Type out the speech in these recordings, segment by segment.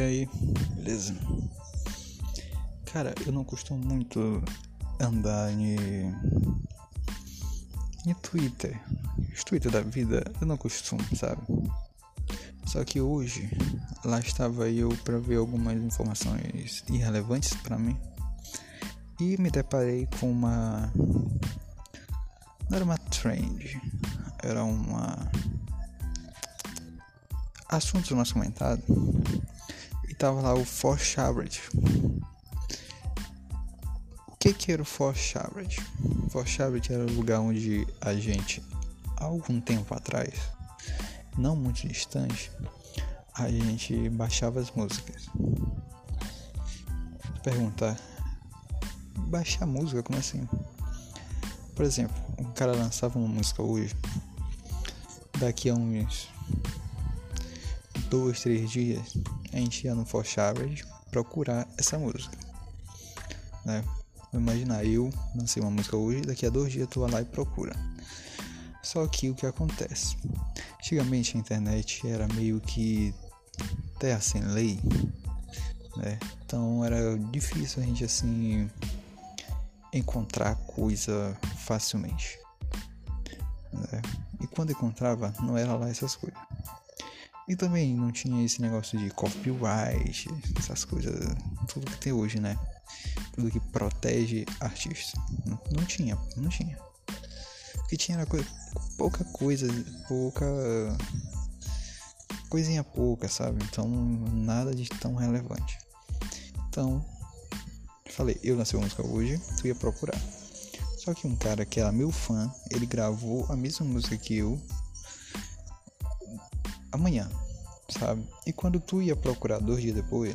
E aí, beleza? Cara, eu não costumo muito andar em. em Twitter. Os Twitter da vida eu não costumo, sabe? Só que hoje, lá estava eu para ver algumas informações irrelevantes para mim. E me deparei com uma. Não era uma trend, era uma. Assuntos mais comentados tava lá o Force Average. O que, que era o Force Average? O Force Average era o lugar onde a gente, algum tempo atrás, não muito distante, a gente baixava as músicas. Perguntar, baixar música, como assim? Por exemplo, o cara lançava uma música hoje, daqui a uns dois, três dias, a gente ia no Force Average procurar essa música. Né? Vou imaginar, eu lancei uma música hoje, daqui a dois dias tu vai lá e procura. Só que o que acontece? Antigamente a internet era meio que terra sem lei, né? Então era difícil a gente assim encontrar coisa facilmente. Né? E quando encontrava, não era lá essas coisas. E também não tinha esse negócio de copyright, essas coisas, tudo que tem hoje, né? Tudo que protege artistas. Não, não tinha, não tinha. O que tinha era coisa, pouca coisa, pouca. coisinha pouca, sabe? Então nada de tão relevante. Então, falei, eu lancei uma música hoje, tu ia procurar. Só que um cara que era meu fã, ele gravou a mesma música que eu amanhã, sabe? E quando tu ia procurar dois dias depois,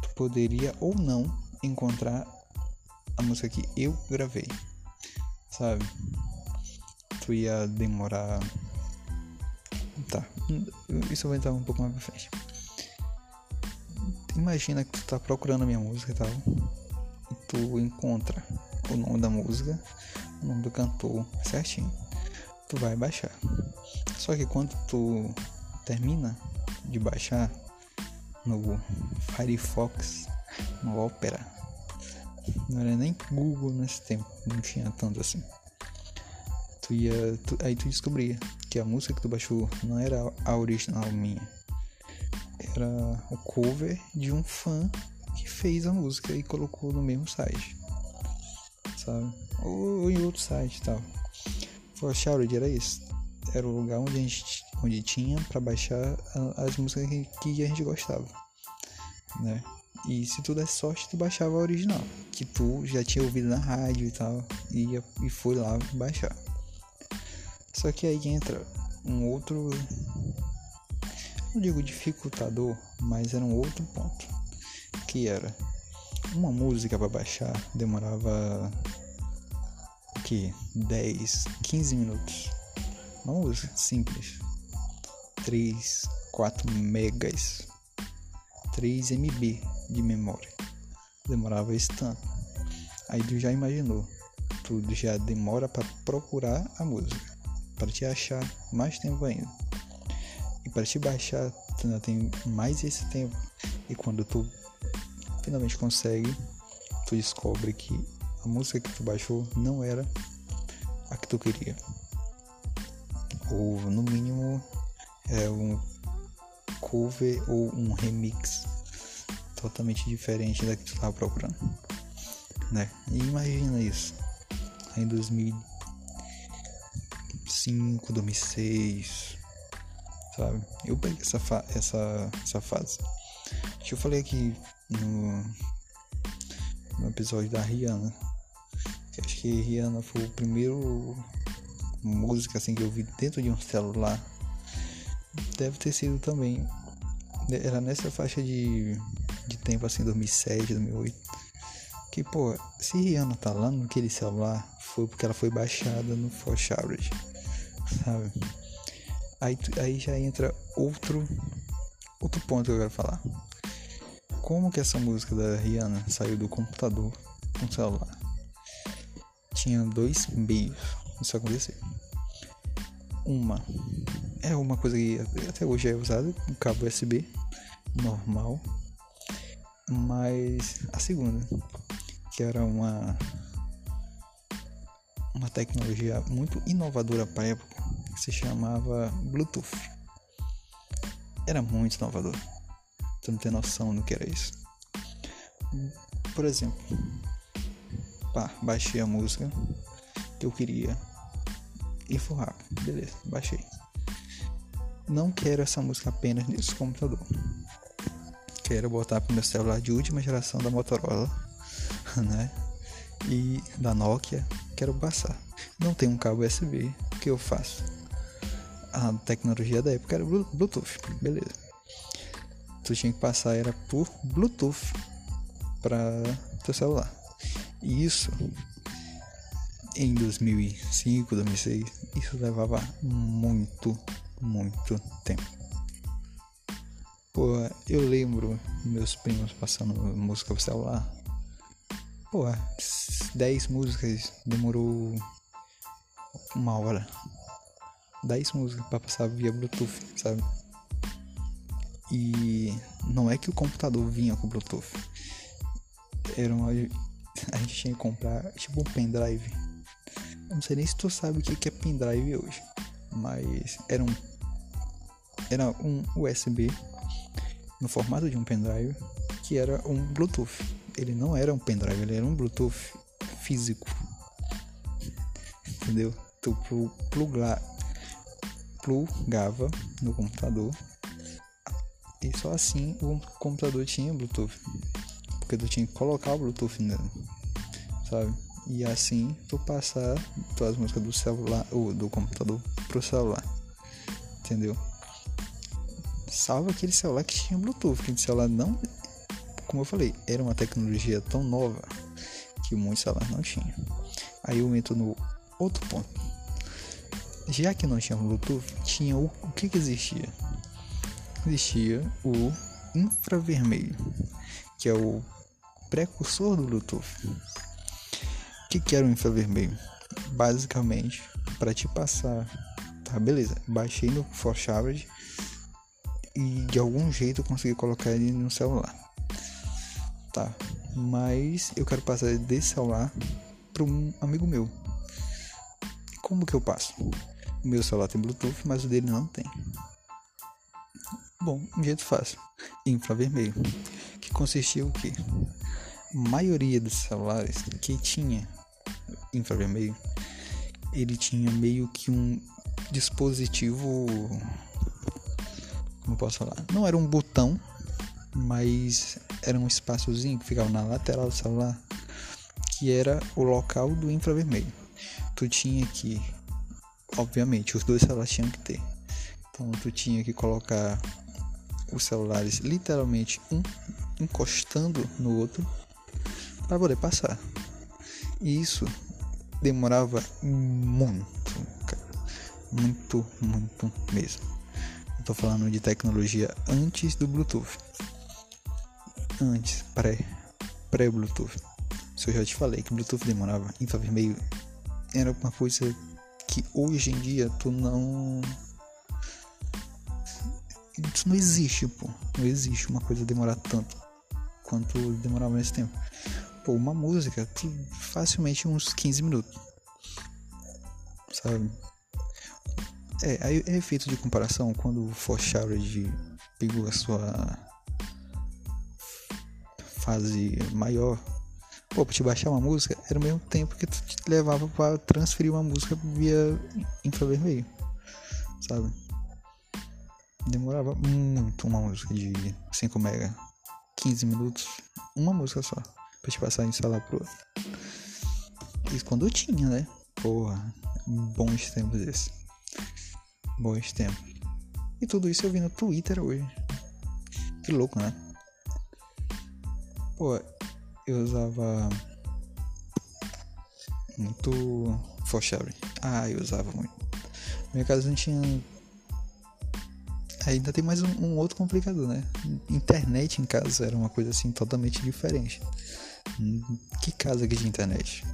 tu poderia ou não encontrar a música que eu gravei, sabe? Tu ia demorar. Tá, isso vai entrar um pouco mais pra frente. Imagina que tu tá procurando a minha música e tal, e tu encontra o nome da música, o nome do cantor certinho. Tu vai baixar. Só que quando tu termina de baixar no Firefox, no Opera. Não era nem Google nesse tempo, não tinha tanto assim. Tu ia, tu, aí tu descobria que a música que tu baixou não era a original minha, era o cover de um fã que fez a música e colocou no mesmo site, sabe? Ou, ou em outro site e tal. For Showered era isso era o lugar onde a gente onde tinha para baixar as músicas que, que, a gente gostava, né? E se tu desse sorte, tu baixava a original, que tu já tinha ouvido na rádio e tal, e, e foi lá baixar. Só que aí entra um outro, não digo dificultador, mas era um outro ponto, que era uma música para baixar demorava o que 10, 15 minutos uma música simples. 3, 4 megas. 3 MB de memória. Demorava esse tanto. Aí tu já imaginou. Tu já demora para procurar a música. Para te achar mais tempo ainda. E para te baixar, tu ainda tem mais esse tempo. E quando tu finalmente consegue, tu descobre que a música que tu baixou não era a que tu queria ou no mínimo é um cover ou um remix totalmente diferente da que tu estava procurando, né? E imagina isso em 2005, 2006, sabe? Eu peguei essa, essa, essa fase. Que eu falei aqui no, no episódio da Rihanna. Que acho que Rihanna foi o primeiro música assim que eu vi dentro de um celular deve ter sido também era nessa faixa de, de tempo assim 2007 2008 que pô se Rihanna tá lá naquele celular foi porque ela foi baixada no For sabe? Aí, aí já entra outro outro ponto que eu quero falar. Como que essa música da Rihanna saiu do computador para o celular? Tinha dois meios isso acontecer. Uma é uma coisa que até hoje é usada, um cabo USB, normal. Mas a segunda, que era uma uma tecnologia muito inovadora para a época, que se chamava Bluetooth. Era muito inovador. Tu não tem noção do que era isso. Por exemplo, pá, baixei a música que eu queria e foi. Beleza, baixei. Não quero essa música apenas nesse computador. Quero botar para meu celular de última geração da Motorola, né? E da Nokia. Quero passar. Não tem um cabo USB. O que eu faço? A tecnologia da época era Bluetooth. Beleza. Tu tinha que passar era por Bluetooth para teu celular. E isso em 2005, 2006, isso levava muito, muito tempo. Pô, eu lembro meus primos passando música pro celular. Pô, 10 músicas demorou uma hora. 10 músicas para passar via Bluetooth, sabe? E não é que o computador vinha com Bluetooth. Era uma, a gente tinha que comprar tipo um pendrive não sei nem se tu sabe o que é pendrive hoje, mas era um era um USB no formato de um pendrive que era um Bluetooth. Ele não era um pendrive, ele era um Bluetooth físico. Entendeu? Tu plugava no computador e só assim o computador tinha Bluetooth. Porque tu tinha que colocar o Bluetooth nele, sabe? e assim tu passar tuas músicas do celular ou do computador pro celular. Entendeu? Salva aquele celular que tinha Bluetooth, aquele celular não, como eu falei, era uma tecnologia tão nova que muitos celulares não tinham. Aí eu entro no outro ponto. Já que não tinha Bluetooth, tinha o, o que que existia? Existia o infravermelho, que é o precursor do Bluetooth que, que era o infravermelho? Basicamente, para te passar, tá? Beleza, baixei no Forshared e de algum jeito eu consegui colocar ele no celular, tá? Mas eu quero passar desse celular para um amigo meu. Como que eu passo? O meu celular tem Bluetooth, mas o dele não tem. Bom, um jeito fácil. Infravermelho. Que consistia o quê? maioria dos celulares que tinha infravermelho, ele tinha meio que um dispositivo. Como posso falar? Não era um botão, mas era um espaçozinho que ficava na lateral do celular, que era o local do infravermelho. Tu tinha que, obviamente, os dois celulares tinham que ter. Então tu tinha que colocar os celulares literalmente um encostando no outro para poder passar. E isso demorava muito. Muito, muito mesmo. Tô falando de tecnologia antes do Bluetooth. Antes, pré, pré-Bluetooth. Se eu já te falei que Bluetooth demorava, infravermelho era uma coisa que hoje em dia tu não. Isso não existe, pô. Não existe uma coisa demorar tanto quanto demorava nesse tempo pô, uma música facilmente uns 15 minutos. Sabe? É, aí é efeito de comparação quando o Forshared pegou a sua fase maior. Pô, pra te baixar uma música era o mesmo tempo que tu te levava para transferir uma música via infravermelho. Sabe? Demorava muito uma música de 5 mega. 15 minutos, uma música só pra te passar em sala pro outro. Isso quando eu tinha, né? Porra, bons tempos esses. Bons tempos. E tudo isso eu vi no Twitter hoje. Que louco, né? Pô, eu usava muito Forsharing. Ah, eu usava muito. Na minha casa não tinha. Ainda tem mais um, um, outro complicador, né? Internet em casa era uma coisa assim totalmente diferente. Que casa aqui de internet?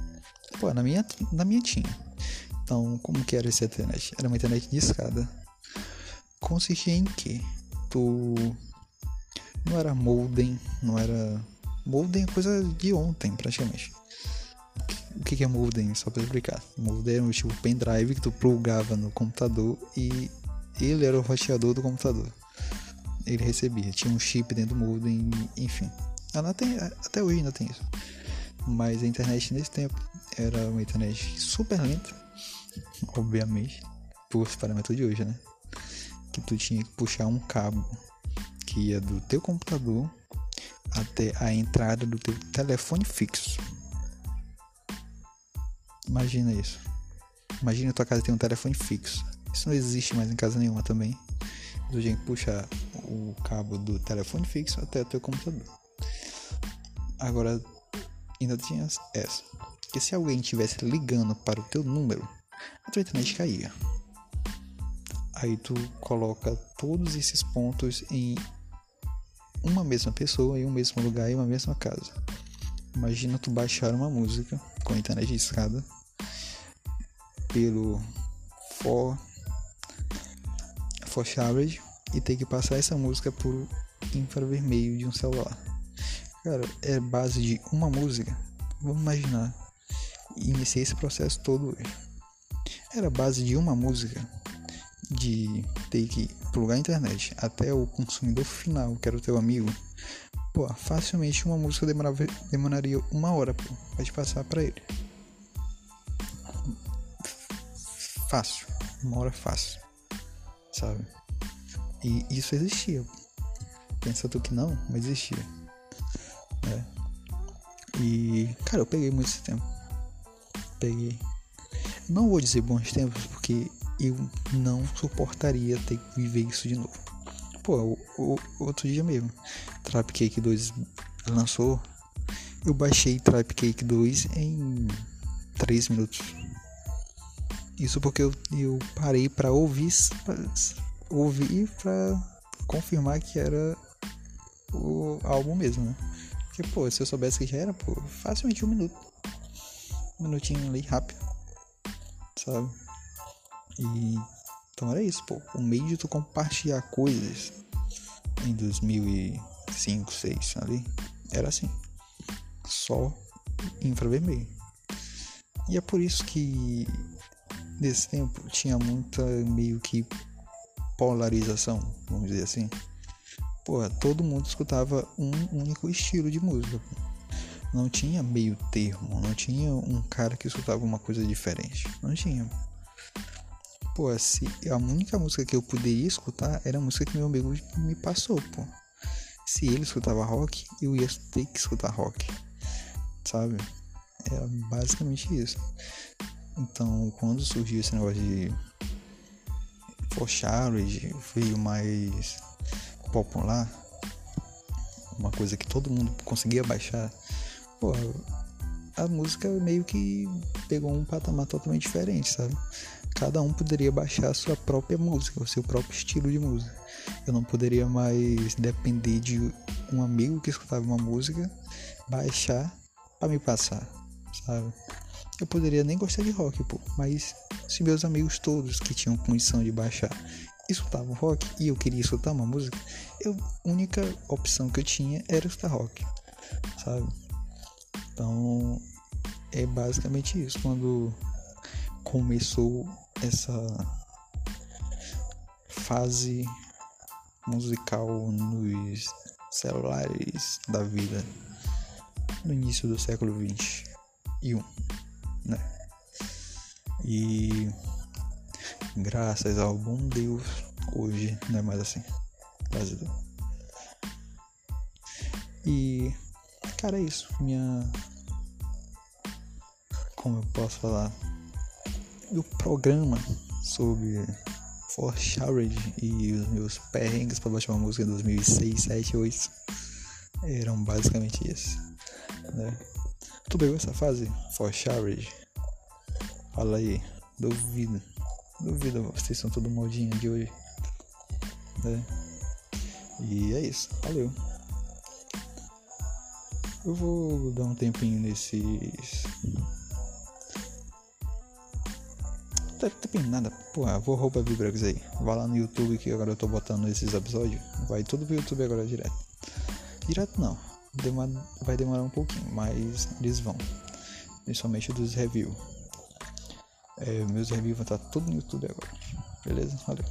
Pô, na minha, na minha tinha. Então, como que era essa internet? Era uma internet de escada. Consistia em que tu Não era modem, não era. Modem é coisa de ontem, praticamente. O que é modem? Só pra explicar. Modem era um tipo pendrive que tu plugava no computador e ele era o roteador do computador. Ele recebia, tinha um chip dentro do modem, enfim. Tem, até hoje ainda tem isso. Mas a internet nesse tempo era uma internet super lenta, obviamente, por parâmetros de hoje, né? Que tu tinha que puxar um cabo que ia do teu computador até a entrada do teu telefone fixo. Imagina isso. Imagina tua casa tem um telefone fixo. Isso não existe mais em casa nenhuma também. Tu tinha que puxar o cabo do telefone fixo até o teu computador. Agora, ainda tinha essa. Que se alguém estivesse ligando para o teu número, a tua internet caía. Aí tu coloca todos esses pontos em uma mesma pessoa, em um mesmo lugar, em uma mesma casa. Imagina tu baixar uma música com internet de escada pelo for for Shared e ter que passar essa música por infravermelho de um celular. Cara, é base de uma música. Vamos imaginar. Iniciei esse processo todo hoje. Era base de uma música de ter que plugar a internet até o consumidor final, que era o teu amigo. Pô, facilmente uma música demorava, demoraria uma hora pô, pra te passar pra ele. Fácil. Uma hora fácil. Sabe? E isso existia. Pensa tu que não, mas existia. É. E, cara, eu peguei muito esse tempo. Peguei. Não vou dizer bons tempos, porque eu não suportaria ter que viver isso de novo. Pô, o, o, outro dia mesmo, Trap Cake 2 lançou. Eu baixei Trap Cake 2 em 3 minutos. Isso porque eu, eu parei para ouvir, pra, ouvir para confirmar que era o álbum mesmo, né? Porque, pô, se eu soubesse que já era, pô, facilmente um minuto. Um minutinho ali, rápido. Sabe? E. Então era isso, pô. O meio de tu compartilhar coisas em 2005, 2006 ali, era assim. Só infravermelho. E é por isso que nesse tempo tinha muita meio que polarização, vamos dizer assim porra, todo mundo escutava um único estilo de música. Não tinha meio termo, não tinha um cara que escutava uma coisa diferente. Não tinha. Pô, se a única música que eu poderia escutar era a música que meu amigo me passou, pô. Se ele escutava rock, eu ia ter que escutar rock. Sabe? Era basicamente isso. Então, quando surgiu esse negócio de For veio mais popular, uma coisa que todo mundo conseguia baixar, pô, a música meio que pegou um patamar totalmente diferente, sabe? Cada um poderia baixar a sua própria música, o seu próprio estilo de música. Eu não poderia mais depender de um amigo que escutava uma música baixar para me passar, sabe? Eu poderia nem gostar de rock, pô, mas se meus amigos todos que tinham condição de baixar escutava rock e eu queria escutar uma música, eu, a única opção que eu tinha era escutar rock, sabe? Então é basicamente isso. Quando começou essa fase musical nos celulares da vida no início do século 21, né? E Graças ao bom Deus, hoje não é mais assim. Deus. E, cara, é isso. Minha. Como eu posso falar? O programa sobre For Shared e os meus perrengues para baixar uma música em 2006, 7, 8 eram basicamente esses. Né? Tu pegou essa fase? For Shared? Fala aí, duvido. Duvido, vocês são todo modinho de hoje. Né? E é isso, valeu. Eu vou dar um tempinho nesses. Tá tempinho nada, porra, vou roubar Vibrax aí. Vai lá no YouTube que agora eu tô botando esses episódios. Vai tudo pro YouTube agora direto. direto não. Vai demorar um pouquinho, mas eles vão. Principalmente dos reviews. É, meus reviews vão estar tudo no YouTube agora. Beleza? Valeu.